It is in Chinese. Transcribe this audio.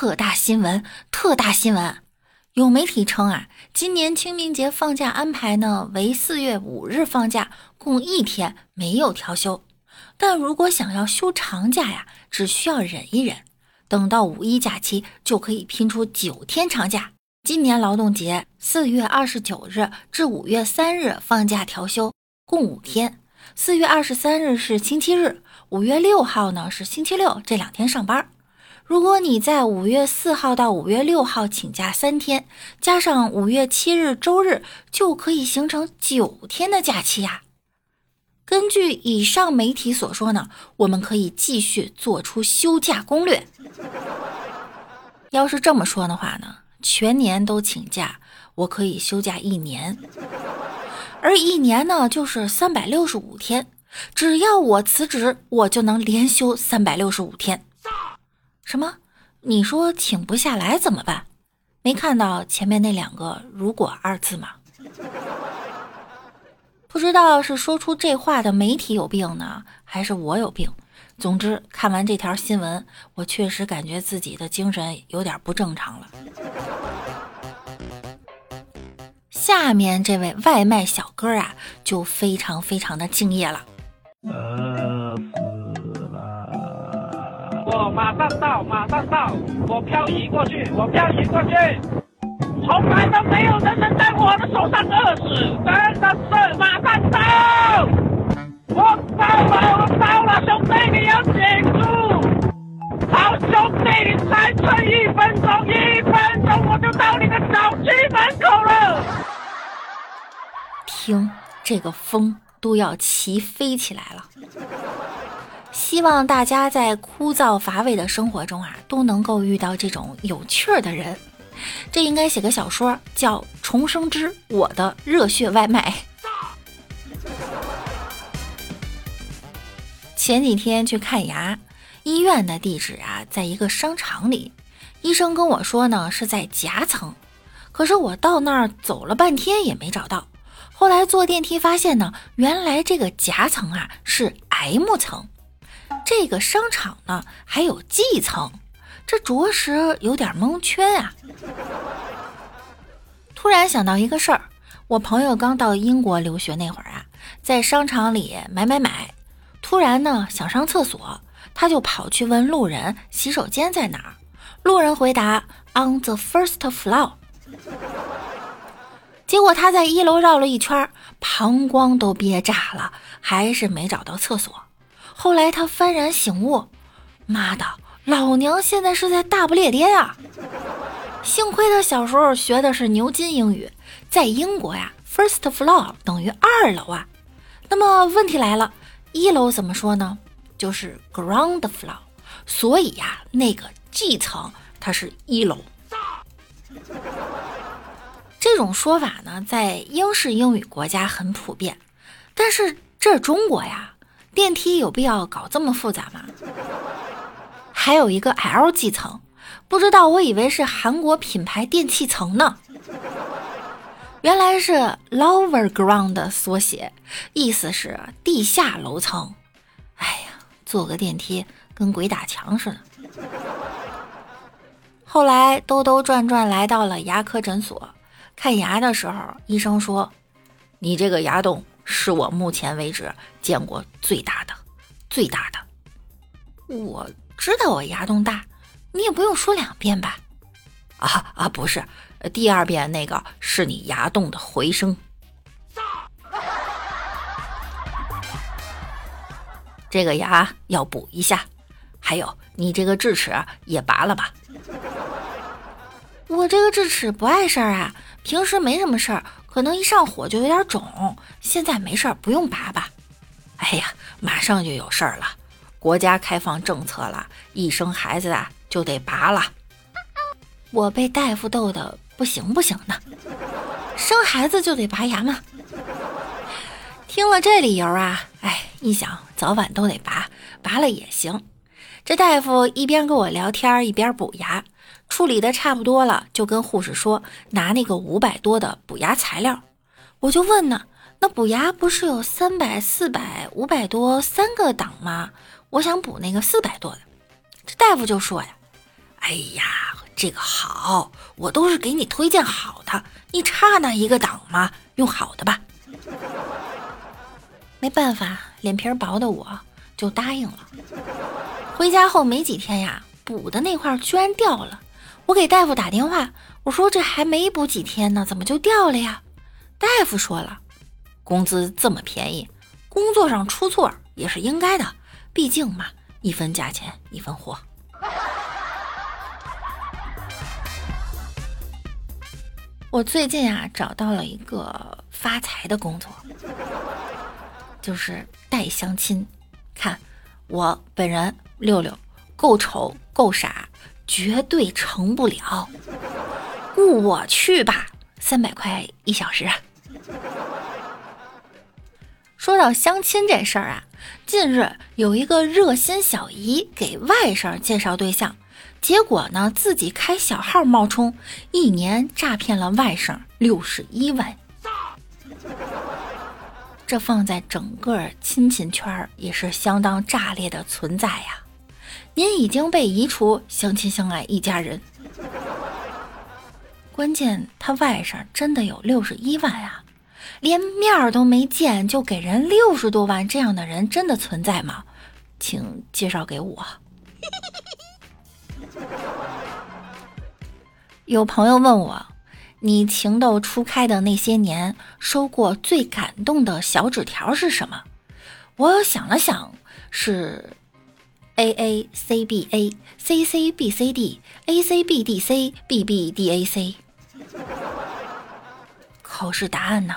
特大新闻，特大新闻！有媒体称啊，今年清明节放假安排呢为四月五日放假，共一天，没有调休。但如果想要休长假呀，只需要忍一忍，等到五一假期就可以拼出九天长假。今年劳动节四月二十九日至五月三日放假调休，共五天。四月二十三日是星期日，五月六号呢是星期六，这两天上班。如果你在五月四号到五月六号请假三天，加上五月七日周日，就可以形成九天的假期呀。根据以上媒体所说呢，我们可以继续做出休假攻略。要是这么说的话呢，全年都请假，我可以休假一年，而一年呢就是三百六十五天，只要我辞职，我就能连休三百六十五天。什么？你说请不下来怎么办？没看到前面那两个“如果”二字吗？不知道是说出这话的媒体有病呢，还是我有病？总之，看完这条新闻，我确实感觉自己的精神有点不正常了。下面这位外卖小哥啊，就非常非常的敬业了。马上到，马上到，我漂移过去，我漂移过去，从来都没有人能在我的手上饿死，真的是马上到，我到了，我到了，兄弟你要顶住，好兄弟你才撑一分钟，一分钟我就到你的小区门口了。听，这个风都要齐飞起来了。希望大家在枯燥乏味的生活中啊，都能够遇到这种有趣儿的人。这应该写个小说，叫《重生之我的热血外卖》。前几天去看牙，医院的地址啊，在一个商场里。医生跟我说呢，是在夹层。可是我到那儿走了半天也没找到。后来坐电梯发现呢，原来这个夹层啊是 M 层。这个商场呢还有 G 层，这着实有点蒙圈啊！突然想到一个事儿，我朋友刚到英国留学那会儿啊，在商场里买买买，突然呢想上厕所，他就跑去问路人洗手间在哪儿。路人回答 On the first floor。结果他在一楼绕了一圈，膀胱都憋炸了，还是没找到厕所。后来他幡然醒悟，妈的，老娘现在是在大不列颠啊！幸亏他小时候学的是牛津英语，在英国呀，first floor 等于二楼啊。那么问题来了，一楼怎么说呢？就是 ground floor。所以呀，那个 G 层它是一楼。这种说法呢，在英式英语国家很普遍，但是这是中国呀。电梯有必要搞这么复杂吗？还有一个 L G 层，不知道我以为是韩国品牌电器层呢，原来是 Lower Ground 的缩写，意思是地下楼层。哎呀，坐个电梯跟鬼打墙似的。后来兜兜转转来到了牙科诊所看牙的时候，医生说：“你这个牙洞。”是我目前为止见过最大的，最大的。我知道我牙洞大，你也不用说两遍吧？啊啊，不是，第二遍那个是你牙洞的回声。这个牙要补一下，还有你这个智齿也拔了吧？我这个智齿不碍事儿啊，平时没什么事儿。可能一上火就有点肿，现在没事儿，不用拔吧？哎呀，马上就有事儿了，国家开放政策了，一生孩子啊就得拔了。我被大夫逗得不行不行的，生孩子就得拔牙吗？听了这理由啊，哎，一想早晚都得拔，拔了也行。这大夫一边跟我聊天，一边补牙。处理的差不多了，就跟护士说拿那个五百多的补牙材料。我就问呢，那补牙不是有三百、四百、五百多三个档吗？我想补那个四百多的。这大夫就说呀：“哎呀，这个好，我都是给你推荐好的，你差那一个档吗？用好的吧。没办法，脸皮薄的我就答应了。回家后没几天呀，补的那块居然掉了。我给大夫打电话，我说这还没补几天呢，怎么就掉了呀？大夫说了，工资这么便宜，工作上出错也是应该的，毕竟嘛，一分价钱一分货。我最近啊找到了一个发财的工作，就是带相亲。看我本人六六，够丑够傻，绝对成不了。雇我去吧，三百块一小时。说到相亲这事儿啊，近日有一个热心小姨给外甥介绍对象。结果呢，自己开小号冒充，一年诈骗了外甥六十一万。这放在整个亲戚圈也是相当炸裂的存在呀！您已经被移除相亲相爱一家人。关键他外甥真的有六十一万啊，连面儿都没见就给人六十多万，这样的人真的存在吗？请介绍给我。有朋友问我，你情窦初开的那些年，收过最感动的小纸条是什么？我想了想，是 A A C B A C C B C D A C B D C B B D A C。考试答案呢？